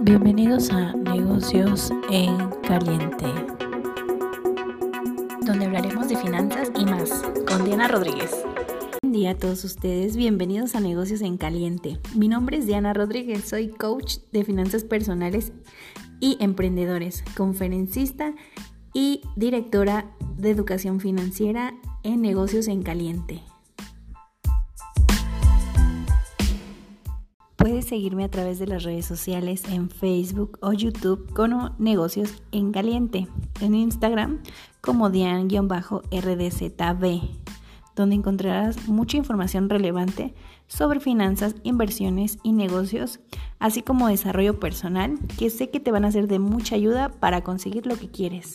Bienvenidos a Negocios en Caliente, donde hablaremos de finanzas y más, con Diana Rodríguez. Buen día a todos ustedes, bienvenidos a Negocios en Caliente. Mi nombre es Diana Rodríguez, soy coach de finanzas personales y emprendedores, conferencista y directora de educación financiera en Negocios en Caliente. Puedes seguirme a través de las redes sociales en Facebook o YouTube como Negocios en Caliente, en Instagram como Dian-RDZB, donde encontrarás mucha información relevante sobre finanzas, inversiones y negocios, así como desarrollo personal, que sé que te van a ser de mucha ayuda para conseguir lo que quieres.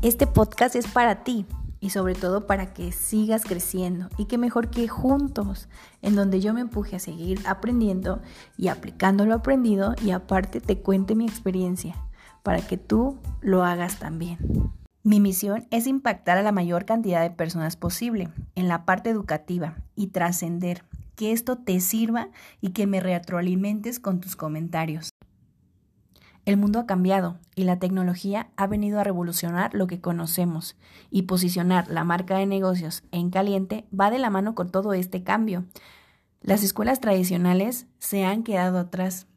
Este podcast es para ti, y sobre todo para que sigas creciendo y que mejor que juntos, en donde yo me empuje a seguir aprendiendo y aplicando lo aprendido y aparte te cuente mi experiencia para que tú lo hagas también. Mi misión es impactar a la mayor cantidad de personas posible en la parte educativa y trascender, que esto te sirva y que me retroalimentes con tus comentarios. El mundo ha cambiado y la tecnología ha venido a revolucionar lo que conocemos y posicionar la marca de negocios en caliente va de la mano con todo este cambio. Las escuelas tradicionales se han quedado atrás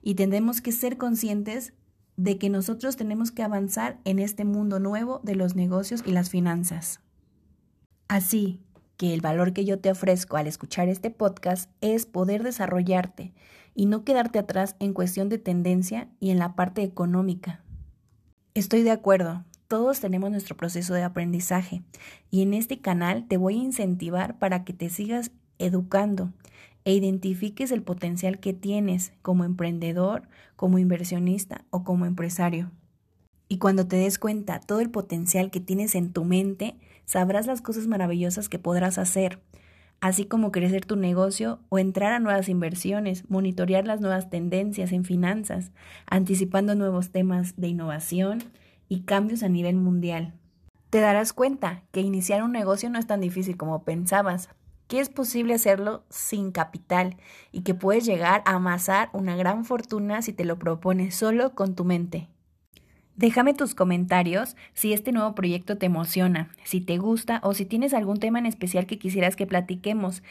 y tendremos que ser conscientes de que nosotros tenemos que avanzar en este mundo nuevo de los negocios y las finanzas. Así que el valor que yo te ofrezco al escuchar este podcast es poder desarrollarte y no quedarte atrás en cuestión de tendencia y en la parte económica. Estoy de acuerdo, todos tenemos nuestro proceso de aprendizaje y en este canal te voy a incentivar para que te sigas educando e identifiques el potencial que tienes como emprendedor, como inversionista o como empresario. Y cuando te des cuenta todo el potencial que tienes en tu mente, sabrás las cosas maravillosas que podrás hacer, así como crecer tu negocio o entrar a nuevas inversiones, monitorear las nuevas tendencias en finanzas, anticipando nuevos temas de innovación y cambios a nivel mundial. Te darás cuenta que iniciar un negocio no es tan difícil como pensabas, que es posible hacerlo sin capital y que puedes llegar a amasar una gran fortuna si te lo propones solo con tu mente. Déjame tus comentarios si este nuevo proyecto te emociona, si te gusta o si tienes algún tema en especial que quisieras que platiquemos.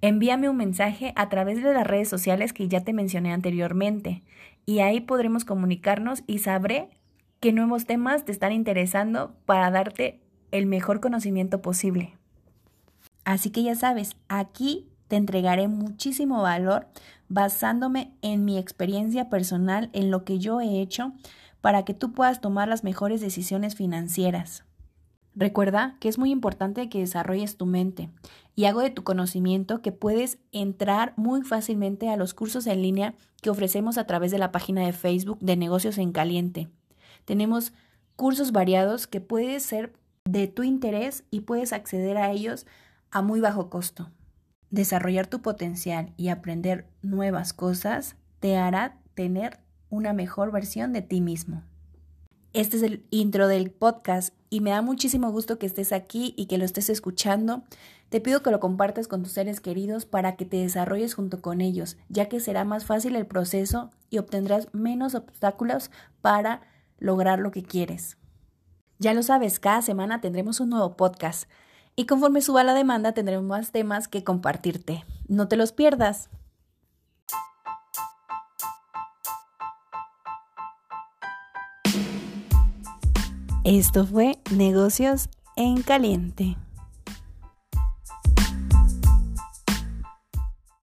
Envíame un mensaje a través de las redes sociales que ya te mencioné anteriormente y ahí podremos comunicarnos y sabré qué nuevos temas te están interesando para darte el mejor conocimiento posible. Así que ya sabes, aquí te entregaré muchísimo valor basándome en mi experiencia personal, en lo que yo he hecho para que tú puedas tomar las mejores decisiones financieras. Recuerda que es muy importante que desarrolles tu mente y hago de tu conocimiento que puedes entrar muy fácilmente a los cursos en línea que ofrecemos a través de la página de Facebook de Negocios en Caliente. Tenemos cursos variados que pueden ser de tu interés y puedes acceder a ellos a muy bajo costo. Desarrollar tu potencial y aprender nuevas cosas te hará tener una mejor versión de ti mismo. Este es el intro del podcast y me da muchísimo gusto que estés aquí y que lo estés escuchando. Te pido que lo compartas con tus seres queridos para que te desarrolles junto con ellos, ya que será más fácil el proceso y obtendrás menos obstáculos para lograr lo que quieres. Ya lo sabes, cada semana tendremos un nuevo podcast y conforme suba la demanda tendremos más temas que compartirte. No te los pierdas. Esto fue Negocios en Caliente.